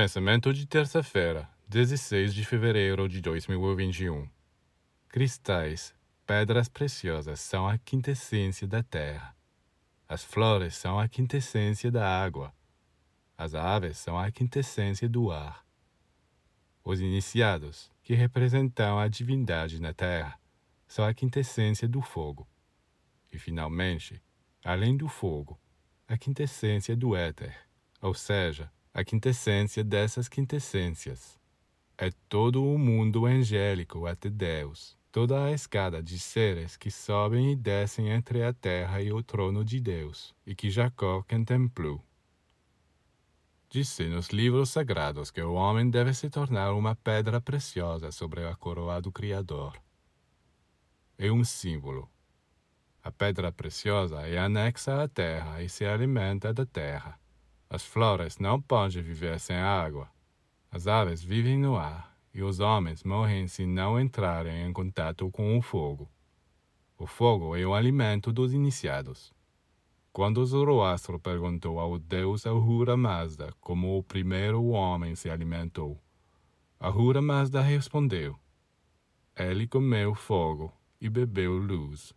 Pensamento de terça-feira, 16 de fevereiro de 2021. Cristais, pedras preciosas, são a quintessência da terra. As flores são a quintessência da água. As aves são a quintessência do ar. Os iniciados, que representam a divindade na terra, são a quintessência do fogo. E, finalmente, além do fogo, a quintessência do éter, ou seja, a quintessência dessas quintessências. É todo o mundo angélico até Deus, toda a escada de seres que sobem e descem entre a terra e o trono de Deus, e que Jacó contemplou. Disse nos livros sagrados que o homem deve se tornar uma pedra preciosa sobre a coroa do Criador. É um símbolo. A pedra preciosa é anexa à terra e se alimenta da terra. As flores não podem viver sem água. As aves vivem no ar e os homens morrem se não entrarem em contato com o fogo. O fogo é o alimento dos iniciados. Quando Zoroastro perguntou ao deus Ahura Mazda como o primeiro homem se alimentou, Ahura Mazda respondeu: Ele comeu fogo e bebeu luz.